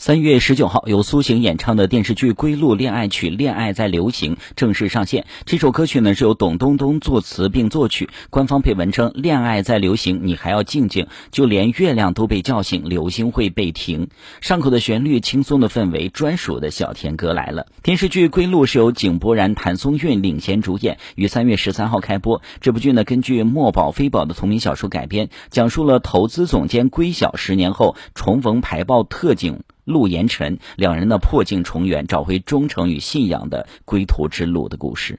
三月十九号，由苏醒演唱的电视剧《归路恋爱曲》《恋爱在流行》正式上线。这首歌曲呢是由董冬冬作词并作曲。官方配文称：“恋爱在流行，你还要静静，就连月亮都被叫醒，流星会被停。”上口的旋律，轻松的氛围，专属的小甜歌来了。电视剧《归路》是由井柏然、谭松韵领衔主演，于三月十三号开播。这部剧呢根据墨宝非宝的同名小说改编，讲述了投资总监归晓十年后重逢排爆特警。陆延辰两人的破镜重圆，找回忠诚与信仰的归途之路的故事。